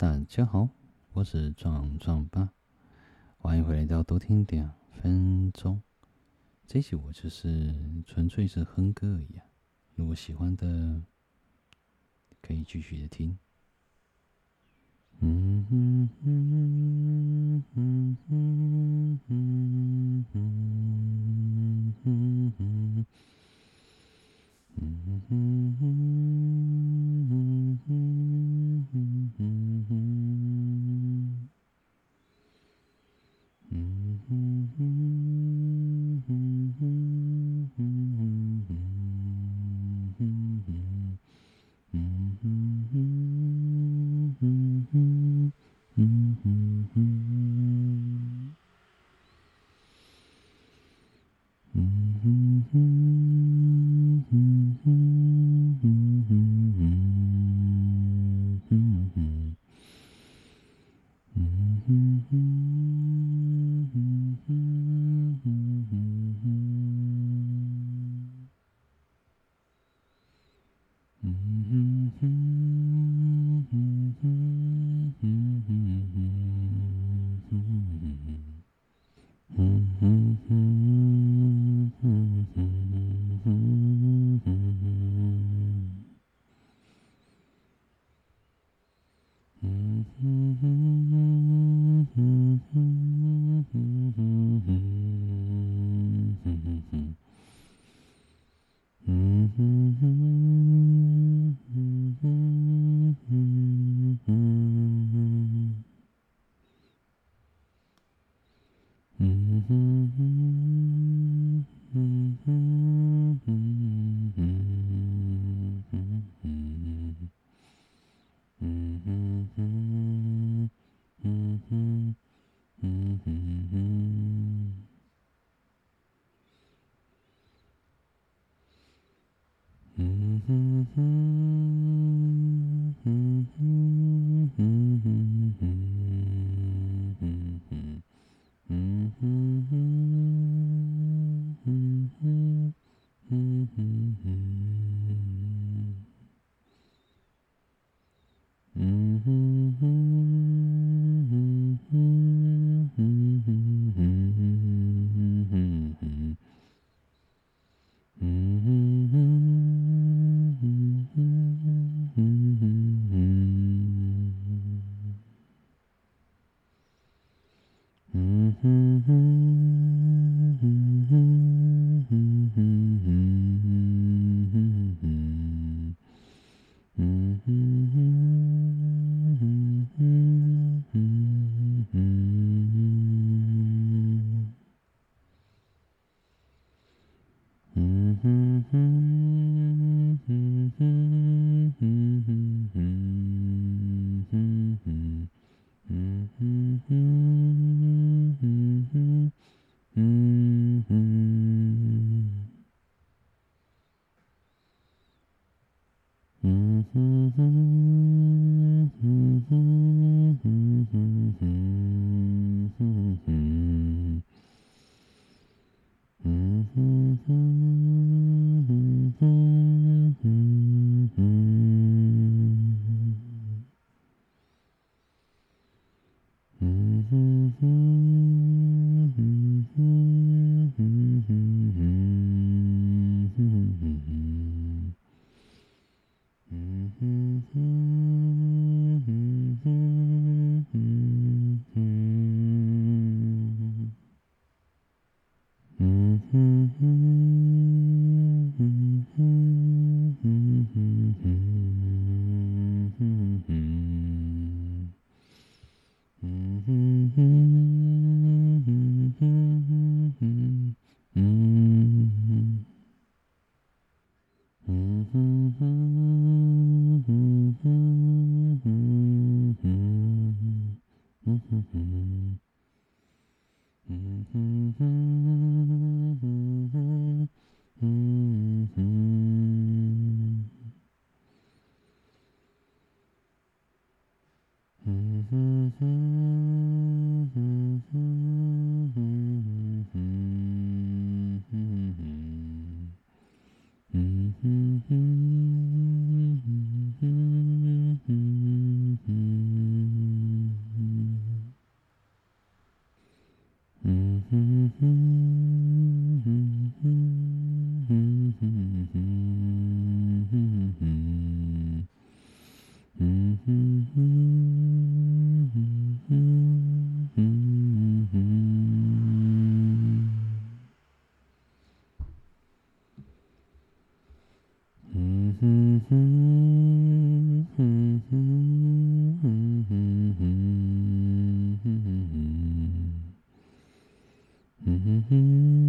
大家好，我是壮壮爸，欢迎回来到多听点分钟。这集我就是纯粹是哼歌而已啊，如果喜欢的可以继续的听。嗯哼哼哼哼哼哼哼。Mm-hmm. Mm-hmm. Mm-hmm. Mm-hmm. Mm-hmm. Mm-hmm. Mm-hmm. mm-hmm. mm-hmm. mm-hmm.